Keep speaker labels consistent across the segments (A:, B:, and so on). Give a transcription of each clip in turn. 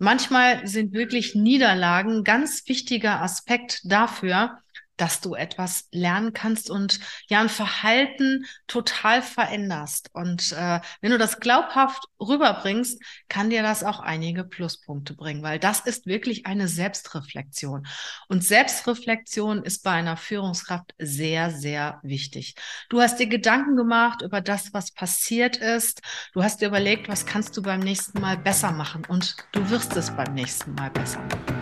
A: manchmal sind wirklich Niederlagen ganz wichtiger Aspekt dafür, dass du etwas lernen kannst und ja ein Verhalten total veränderst. Und äh, wenn du das glaubhaft rüberbringst, kann dir das auch einige Pluspunkte bringen, weil das ist wirklich eine Selbstreflexion. Und Selbstreflexion ist bei einer Führungskraft sehr, sehr wichtig. Du hast dir Gedanken gemacht über das, was passiert ist. Du hast dir überlegt, was kannst du beim nächsten Mal besser machen und du wirst es beim nächsten Mal besser machen.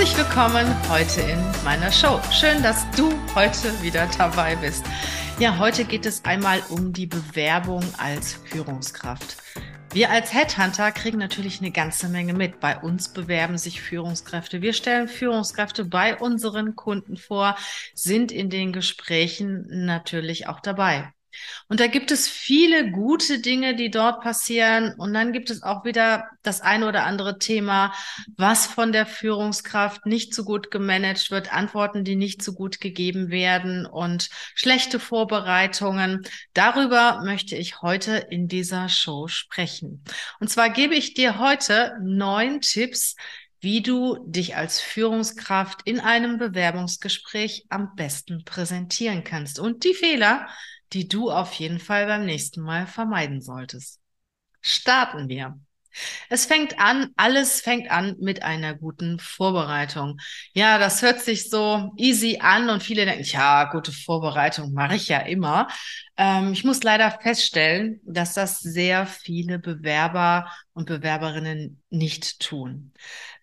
A: Herzlich willkommen heute in meiner Show. Schön, dass du heute wieder dabei bist. Ja, heute geht es einmal um die Bewerbung als Führungskraft. Wir als Headhunter kriegen natürlich eine ganze Menge mit. Bei uns bewerben sich Führungskräfte. Wir stellen Führungskräfte bei unseren Kunden vor, sind in den Gesprächen natürlich auch dabei. Und da gibt es viele gute Dinge, die dort passieren. Und dann gibt es auch wieder das eine oder andere Thema, was von der Führungskraft nicht so gut gemanagt wird, Antworten, die nicht so gut gegeben werden und schlechte Vorbereitungen. Darüber möchte ich heute in dieser Show sprechen. Und zwar gebe ich dir heute neun Tipps, wie du dich als Führungskraft in einem Bewerbungsgespräch am besten präsentieren kannst. Und die Fehler, die du auf jeden Fall beim nächsten Mal vermeiden solltest. Starten wir. Es fängt an, alles fängt an mit einer guten Vorbereitung. Ja, das hört sich so easy an und viele denken, ja, gute Vorbereitung mache ich ja immer. Ähm, ich muss leider feststellen, dass das sehr viele Bewerber und Bewerberinnen nicht tun.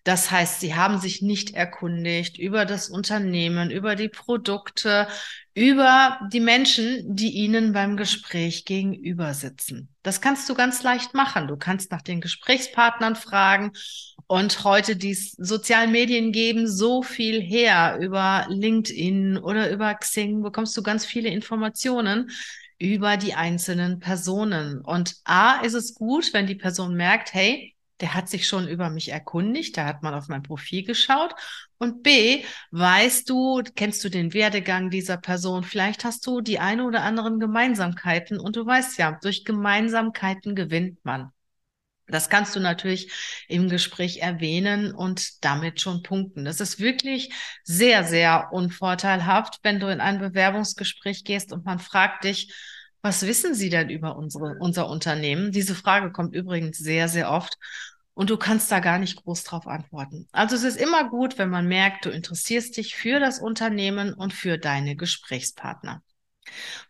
A: Das heißt, sie haben sich nicht erkundigt über das Unternehmen, über die Produkte, über die Menschen, die ihnen beim Gespräch gegenüber sitzen. Das kannst du ganz leicht machen. Du kannst nach den Gesprächspartnern fragen und heute die sozialen Medien geben so viel her. Über LinkedIn oder über Xing bekommst du ganz viele Informationen über die einzelnen Personen. Und A ist es gut, wenn die Person merkt, hey, der hat sich schon über mich erkundigt, da hat man auf mein Profil geschaut. Und B, weißt du, kennst du den Werdegang dieser Person? Vielleicht hast du die eine oder anderen Gemeinsamkeiten und du weißt ja, durch Gemeinsamkeiten gewinnt man. Das kannst du natürlich im Gespräch erwähnen und damit schon punkten. Das ist wirklich sehr, sehr unvorteilhaft, wenn du in ein Bewerbungsgespräch gehst und man fragt dich, was wissen Sie denn über unsere, unser Unternehmen? Diese Frage kommt übrigens sehr, sehr oft und du kannst da gar nicht groß drauf antworten. Also es ist immer gut, wenn man merkt, du interessierst dich für das Unternehmen und für deine Gesprächspartner.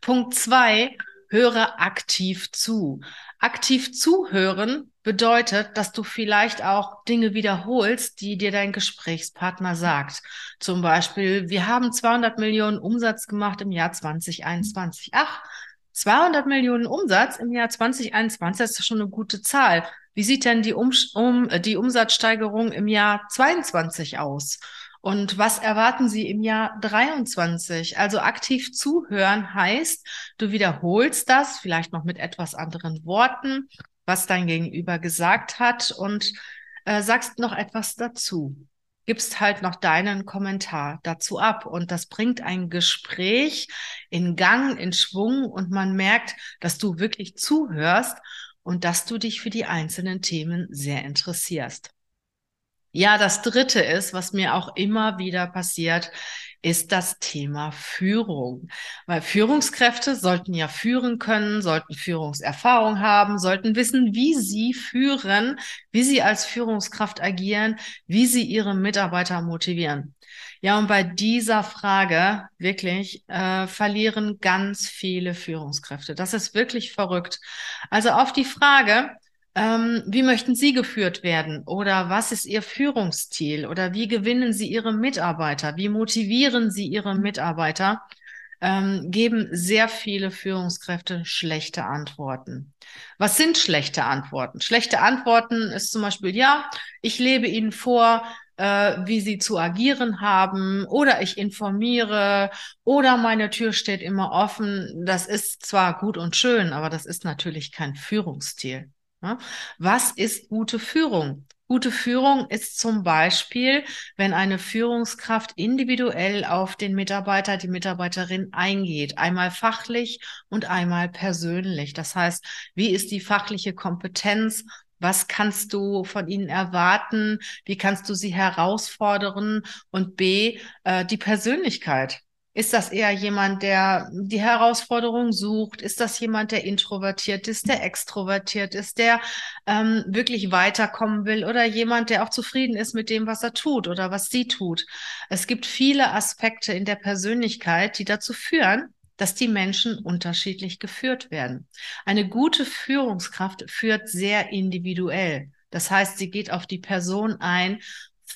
A: Punkt zwei, höre aktiv zu. Aktiv zuhören bedeutet, dass du vielleicht auch Dinge wiederholst, die dir dein Gesprächspartner sagt. Zum Beispiel, wir haben 200 Millionen Umsatz gemacht im Jahr 2021. Ach, 200 Millionen Umsatz im Jahr 2021, das ist schon eine gute Zahl. Wie sieht denn die, um, um, die Umsatzsteigerung im Jahr 22 aus? Und was erwarten Sie im Jahr 23? Also aktiv zuhören heißt, du wiederholst das, vielleicht noch mit etwas anderen Worten, was dein Gegenüber gesagt hat und äh, sagst noch etwas dazu gibst halt noch deinen Kommentar dazu ab. Und das bringt ein Gespräch in Gang, in Schwung und man merkt, dass du wirklich zuhörst und dass du dich für die einzelnen Themen sehr interessierst. Ja, das dritte ist, was mir auch immer wieder passiert, ist das Thema Führung. Weil Führungskräfte sollten ja führen können, sollten Führungserfahrung haben, sollten wissen, wie sie führen, wie sie als Führungskraft agieren, wie sie ihre Mitarbeiter motivieren. Ja, und bei dieser Frage wirklich äh, verlieren ganz viele Führungskräfte. Das ist wirklich verrückt. Also auf die Frage, ähm, wie möchten Sie geführt werden? Oder was ist Ihr Führungsstil? Oder wie gewinnen Sie Ihre Mitarbeiter? Wie motivieren Sie Ihre Mitarbeiter? Ähm, geben sehr viele Führungskräfte schlechte Antworten. Was sind schlechte Antworten? Schlechte Antworten ist zum Beispiel, ja, ich lebe Ihnen vor, äh, wie Sie zu agieren haben oder ich informiere oder meine Tür steht immer offen. Das ist zwar gut und schön, aber das ist natürlich kein Führungsstil. Was ist gute Führung? Gute Führung ist zum Beispiel, wenn eine Führungskraft individuell auf den Mitarbeiter, die Mitarbeiterin eingeht, einmal fachlich und einmal persönlich. Das heißt, wie ist die fachliche Kompetenz? Was kannst du von ihnen erwarten? Wie kannst du sie herausfordern? Und B, äh, die Persönlichkeit. Ist das eher jemand, der die Herausforderung sucht? Ist das jemand, der introvertiert ist, der extrovertiert ist, der ähm, wirklich weiterkommen will oder jemand, der auch zufrieden ist mit dem, was er tut oder was sie tut? Es gibt viele Aspekte in der Persönlichkeit, die dazu führen, dass die Menschen unterschiedlich geführt werden. Eine gute Führungskraft führt sehr individuell. Das heißt, sie geht auf die Person ein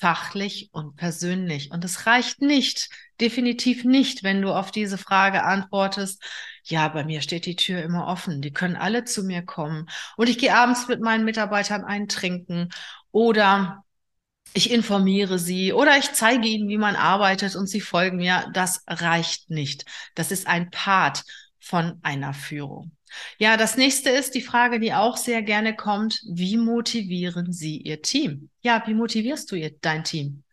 A: fachlich und persönlich. Und es reicht nicht, definitiv nicht, wenn du auf diese Frage antwortest, ja, bei mir steht die Tür immer offen, die können alle zu mir kommen und ich gehe abends mit meinen Mitarbeitern eintrinken oder ich informiere sie oder ich zeige ihnen, wie man arbeitet und sie folgen mir. Das reicht nicht. Das ist ein Part von einer Führung. Ja, das nächste ist die Frage, die auch sehr gerne kommt. Wie motivieren Sie Ihr Team? Ja, wie motivierst du dein Team?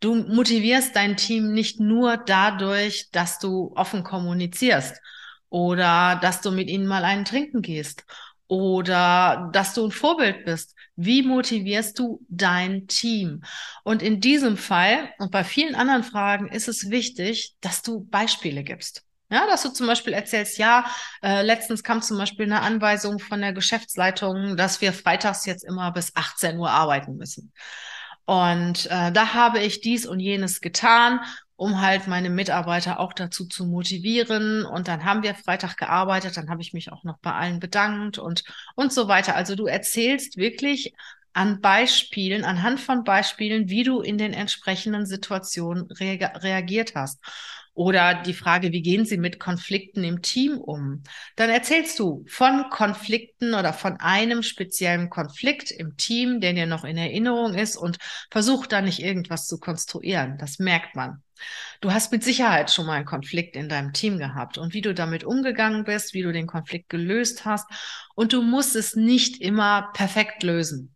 A: Du motivierst dein Team nicht nur dadurch, dass du offen kommunizierst oder dass du mit ihnen mal einen trinken gehst oder dass du ein Vorbild bist. Wie motivierst du dein Team? Und in diesem Fall und bei vielen anderen Fragen ist es wichtig, dass du Beispiele gibst. Ja, dass du zum Beispiel erzählst, ja, äh, letztens kam zum Beispiel eine Anweisung von der Geschäftsleitung, dass wir freitags jetzt immer bis 18 Uhr arbeiten müssen. Und äh, da habe ich dies und jenes getan, um halt meine Mitarbeiter auch dazu zu motivieren. Und dann haben wir Freitag gearbeitet, dann habe ich mich auch noch bei allen bedankt und, und so weiter. Also du erzählst wirklich an Beispielen, anhand von Beispielen, wie du in den entsprechenden Situationen rea reagiert hast. Oder die Frage, wie gehen Sie mit Konflikten im Team um? Dann erzählst du von Konflikten oder von einem speziellen Konflikt im Team, der dir noch in Erinnerung ist und versuch da nicht irgendwas zu konstruieren. Das merkt man. Du hast mit Sicherheit schon mal einen Konflikt in deinem Team gehabt und wie du damit umgegangen bist, wie du den Konflikt gelöst hast. Und du musst es nicht immer perfekt lösen.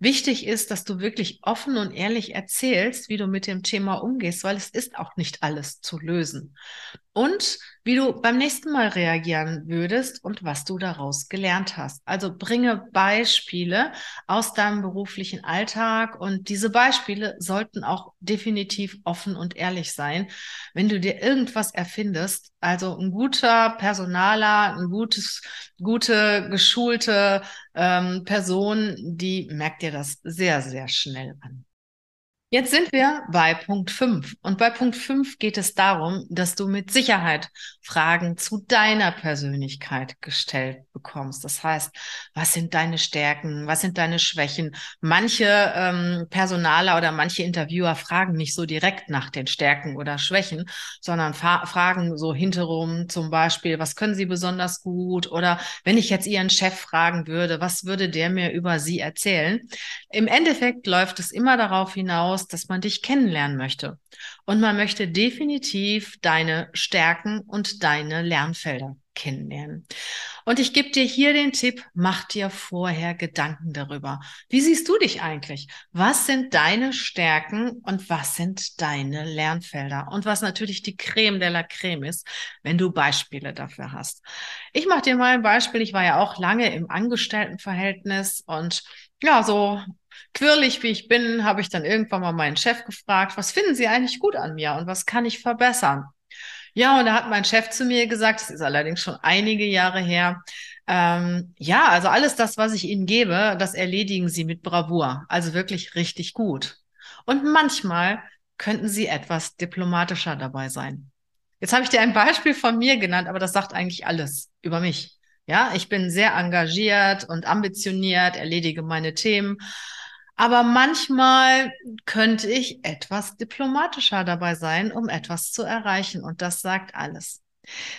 A: Wichtig ist, dass du wirklich offen und ehrlich erzählst, wie du mit dem Thema umgehst, weil es ist auch nicht alles zu lösen und wie du beim nächsten Mal reagieren würdest und was du daraus gelernt hast. Also bringe Beispiele aus deinem beruflichen Alltag und diese Beispiele sollten auch definitiv offen und ehrlich sein. Wenn du dir irgendwas erfindest, also ein guter Personaler, ein gutes, gute, geschulte ähm, Person, die merkt dir das sehr, sehr schnell an. Jetzt sind wir bei Punkt 5. Und bei Punkt 5 geht es darum, dass du mit Sicherheit Fragen zu deiner Persönlichkeit gestellt bekommst. Das heißt, was sind deine Stärken? Was sind deine Schwächen? Manche ähm, Personaler oder manche Interviewer fragen nicht so direkt nach den Stärken oder Schwächen, sondern fragen so hinterrum zum Beispiel, was können sie besonders gut? Oder wenn ich jetzt ihren Chef fragen würde, was würde der mir über sie erzählen? Im Endeffekt läuft es immer darauf hinaus, aus, dass man dich kennenlernen möchte. Und man möchte definitiv deine Stärken und deine Lernfelder kennenlernen. Und ich gebe dir hier den Tipp, mach dir vorher Gedanken darüber. Wie siehst du dich eigentlich? Was sind deine Stärken und was sind deine Lernfelder? Und was natürlich die Creme de la Creme ist, wenn du Beispiele dafür hast. Ich mache dir mal ein Beispiel. Ich war ja auch lange im Angestelltenverhältnis und ja, so quirlig wie ich bin, habe ich dann irgendwann mal meinen Chef gefragt, was finden Sie eigentlich gut an mir und was kann ich verbessern? Ja, und da hat mein Chef zu mir gesagt, das ist allerdings schon einige Jahre her, ähm, ja, also alles das, was ich Ihnen gebe, das erledigen Sie mit Bravour, also wirklich richtig gut. Und manchmal könnten Sie etwas diplomatischer dabei sein. Jetzt habe ich dir ein Beispiel von mir genannt, aber das sagt eigentlich alles über mich. Ja, ich bin sehr engagiert und ambitioniert, erledige meine Themen. Aber manchmal könnte ich etwas diplomatischer dabei sein, um etwas zu erreichen. Und das sagt alles.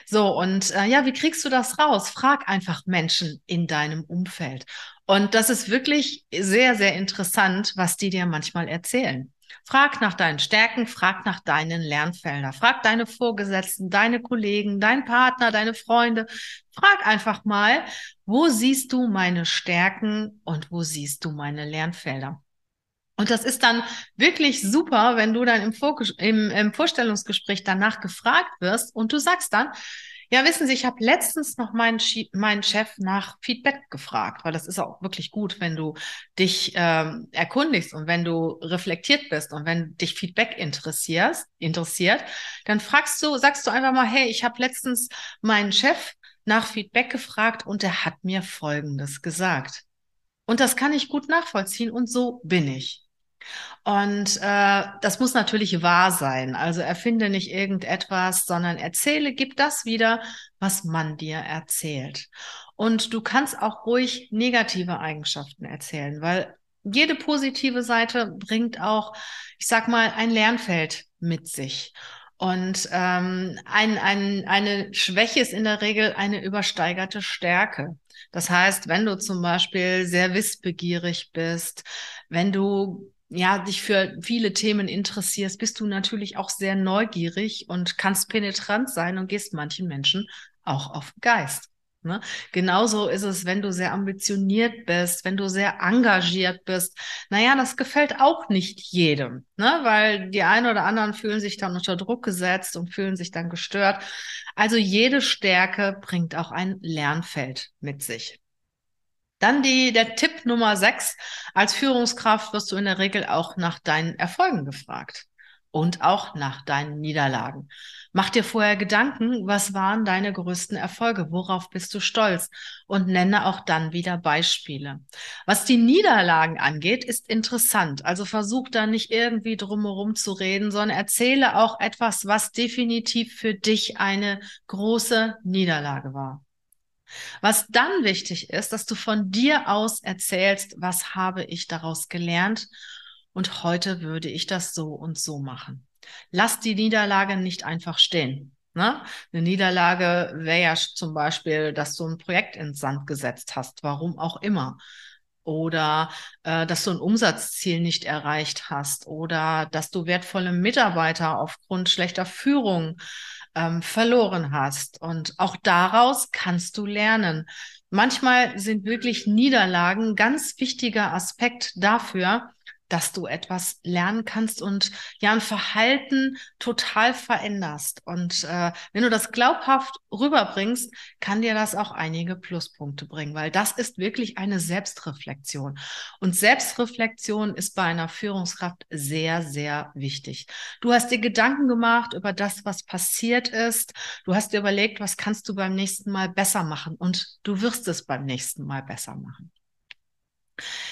A: So, und äh, ja, wie kriegst du das raus? Frag einfach Menschen in deinem Umfeld. Und das ist wirklich sehr, sehr interessant, was die dir manchmal erzählen. Frag nach deinen Stärken, frag nach deinen Lernfeldern, frag deine Vorgesetzten, deine Kollegen, deinen Partner, deine Freunde. Frag einfach mal, wo siehst du meine Stärken und wo siehst du meine Lernfelder? Und das ist dann wirklich super, wenn du dann im, im, im Vorstellungsgespräch danach gefragt wirst und du sagst dann, ja, wissen Sie, ich habe letztens noch meinen, meinen Chef nach Feedback gefragt, weil das ist auch wirklich gut, wenn du dich ähm, erkundigst und wenn du reflektiert bist und wenn dich Feedback interessierst, interessiert, dann fragst du, sagst du einfach mal, hey, ich habe letztens meinen Chef nach Feedback gefragt und er hat mir Folgendes gesagt. Und das kann ich gut nachvollziehen und so bin ich. Und äh, das muss natürlich wahr sein. Also erfinde nicht irgendetwas, sondern erzähle, gib das wieder, was man dir erzählt. Und du kannst auch ruhig negative Eigenschaften erzählen, weil jede positive Seite bringt auch, ich sag mal, ein Lernfeld mit sich. Und ähm, ein, ein, eine Schwäche ist in der Regel eine übersteigerte Stärke. Das heißt, wenn du zum Beispiel sehr wissbegierig bist, wenn du ja, dich für viele Themen interessierst, bist du natürlich auch sehr neugierig und kannst penetrant sein und gehst manchen Menschen auch auf Geist. Ne? Genauso ist es, wenn du sehr ambitioniert bist, wenn du sehr engagiert bist. Naja, das gefällt auch nicht jedem, ne? weil die einen oder anderen fühlen sich dann unter Druck gesetzt und fühlen sich dann gestört. Also jede Stärke bringt auch ein Lernfeld mit sich. Dann die, der Tipp Nummer sechs. Als Führungskraft wirst du in der Regel auch nach deinen Erfolgen gefragt und auch nach deinen Niederlagen. Mach dir vorher Gedanken, was waren deine größten Erfolge, worauf bist du stolz und nenne auch dann wieder Beispiele. Was die Niederlagen angeht, ist interessant. Also versuch da nicht irgendwie drumherum zu reden, sondern erzähle auch etwas, was definitiv für dich eine große Niederlage war. Was dann wichtig ist, dass du von dir aus erzählst, was habe ich daraus gelernt und heute würde ich das so und so machen. Lass die Niederlage nicht einfach stehen. Ne? Eine Niederlage wäre ja zum Beispiel, dass du ein Projekt ins Sand gesetzt hast, warum auch immer. Oder äh, dass du ein Umsatzziel nicht erreicht hast oder dass du wertvolle Mitarbeiter aufgrund schlechter Führung ähm, verloren hast. Und auch daraus kannst du lernen. Manchmal sind wirklich Niederlagen ganz wichtiger Aspekt dafür, dass du etwas lernen kannst und ja ein Verhalten total veränderst. Und äh, wenn du das glaubhaft rüberbringst, kann dir das auch einige Pluspunkte bringen, weil das ist wirklich eine Selbstreflexion. Und Selbstreflexion ist bei einer Führungskraft sehr, sehr wichtig. Du hast dir Gedanken gemacht über das, was passiert ist. Du hast dir überlegt, was kannst du beim nächsten Mal besser machen und du wirst es beim nächsten Mal besser machen.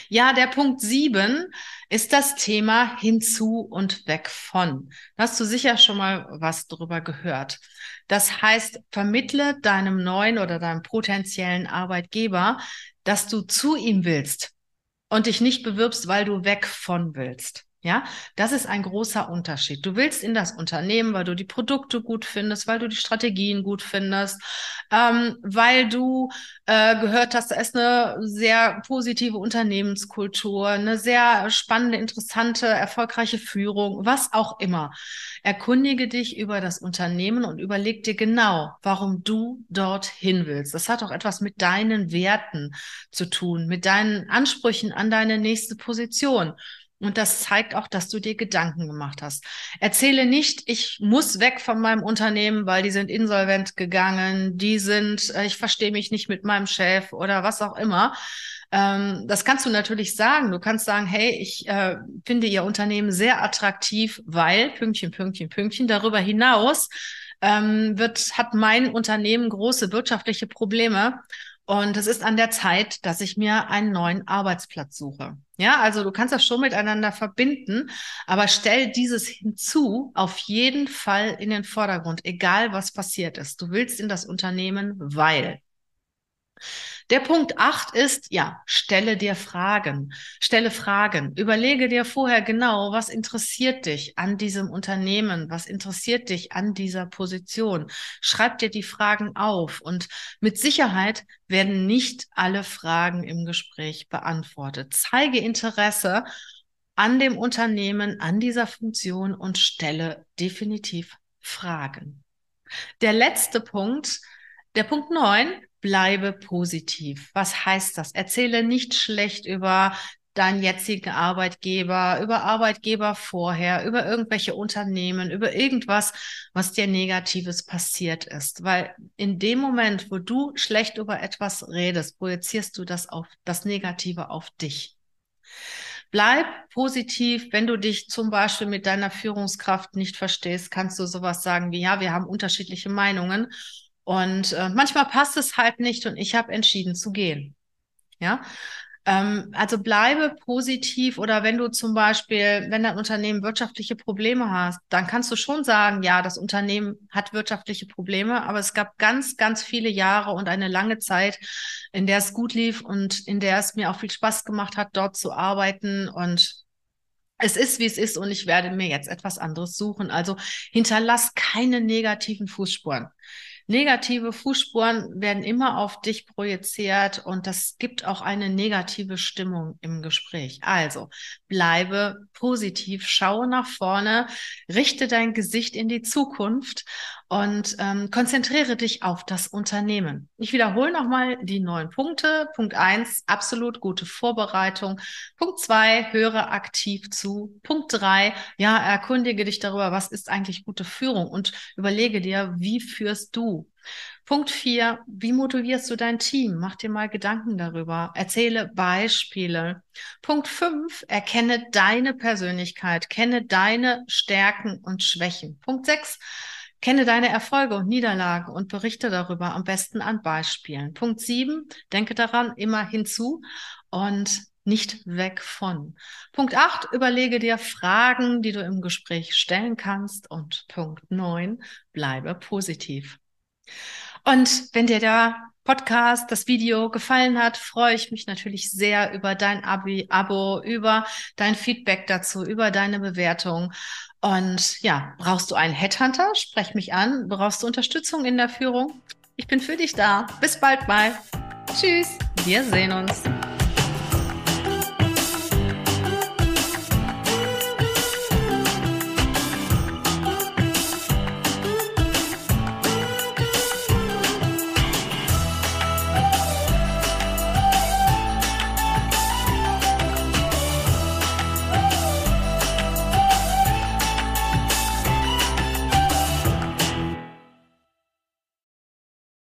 A: Ja, der Punkt sieben ist das Thema hinzu und weg von. Da hast du sicher schon mal was drüber gehört. Das heißt, vermittle deinem neuen oder deinem potenziellen Arbeitgeber, dass du zu ihm willst und dich nicht bewirbst, weil du weg von willst. Ja, das ist ein großer Unterschied. Du willst in das Unternehmen, weil du die Produkte gut findest, weil du die Strategien gut findest, ähm, weil du äh, gehört hast, da ist eine sehr positive Unternehmenskultur, eine sehr spannende, interessante, erfolgreiche Führung, was auch immer. Erkundige dich über das Unternehmen und überleg dir genau, warum du dorthin willst. Das hat auch etwas mit deinen Werten zu tun, mit deinen Ansprüchen an deine nächste Position. Und das zeigt auch, dass du dir Gedanken gemacht hast. Erzähle nicht, ich muss weg von meinem Unternehmen, weil die sind insolvent gegangen, die sind, äh, ich verstehe mich nicht mit meinem Chef oder was auch immer. Ähm, das kannst du natürlich sagen. Du kannst sagen, hey, ich äh, finde Ihr Unternehmen sehr attraktiv, weil Pünktchen, Pünktchen, Pünktchen. Darüber hinaus ähm, wird, hat mein Unternehmen große wirtschaftliche Probleme. Und es ist an der Zeit, dass ich mir einen neuen Arbeitsplatz suche. Ja, also du kannst das schon miteinander verbinden, aber stell dieses hinzu auf jeden Fall in den Vordergrund, egal was passiert ist. Du willst in das Unternehmen, weil. Der Punkt acht ist, ja, stelle dir Fragen. Stelle Fragen. Überlege dir vorher genau, was interessiert dich an diesem Unternehmen? Was interessiert dich an dieser Position? Schreib dir die Fragen auf und mit Sicherheit werden nicht alle Fragen im Gespräch beantwortet. Zeige Interesse an dem Unternehmen, an dieser Funktion und stelle definitiv Fragen. Der letzte Punkt, der Punkt neun, bleibe positiv. Was heißt das? Erzähle nicht schlecht über deinen jetzigen Arbeitgeber, über Arbeitgeber vorher, über irgendwelche Unternehmen, über irgendwas, was dir Negatives passiert ist. Weil in dem Moment, wo du schlecht über etwas redest, projizierst du das auf das Negative auf dich. Bleib positiv. Wenn du dich zum Beispiel mit deiner Führungskraft nicht verstehst, kannst du sowas sagen wie, ja, wir haben unterschiedliche Meinungen und äh, manchmal passt es halt nicht und ich habe entschieden zu gehen. Ja, ähm, also bleibe positiv oder wenn du zum Beispiel, wenn dein Unternehmen wirtschaftliche Probleme hast, dann kannst du schon sagen, ja, das Unternehmen hat wirtschaftliche Probleme, aber es gab ganz, ganz viele Jahre und eine lange Zeit, in der es gut lief und in der es mir auch viel Spaß gemacht hat, dort zu arbeiten und es ist, wie es ist und ich werde mir jetzt etwas anderes suchen. Also hinterlass keine negativen Fußspuren. Negative Fußspuren werden immer auf dich projiziert und das gibt auch eine negative Stimmung im Gespräch. Also bleibe positiv, schaue nach vorne, richte dein Gesicht in die Zukunft und ähm, konzentriere dich auf das Unternehmen. Ich wiederhole nochmal die neun Punkte. Punkt eins, absolut gute Vorbereitung. Punkt zwei, höre aktiv zu. Punkt drei, ja, erkundige dich darüber, was ist eigentlich gute Führung und überlege dir, wie führst du Punkt vier, wie motivierst du dein Team? Mach dir mal Gedanken darüber. Erzähle Beispiele. Punkt fünf, erkenne deine Persönlichkeit, kenne deine Stärken und Schwächen. Punkt sechs, Kenne deine Erfolge und Niederlagen und berichte darüber am besten an Beispielen. Punkt sieben, denke daran, immer hinzu und nicht weg von. Punkt acht, überlege dir Fragen, die du im Gespräch stellen kannst. Und Punkt neun, bleibe positiv. Und wenn dir der Podcast, das Video gefallen hat, freue ich mich natürlich sehr über dein Abi Abo, über dein Feedback dazu, über deine Bewertung. Und ja, brauchst du einen Headhunter? Sprech mich an. Brauchst du Unterstützung in der Führung? Ich bin für dich da. Bis bald mal. Tschüss. Wir sehen uns.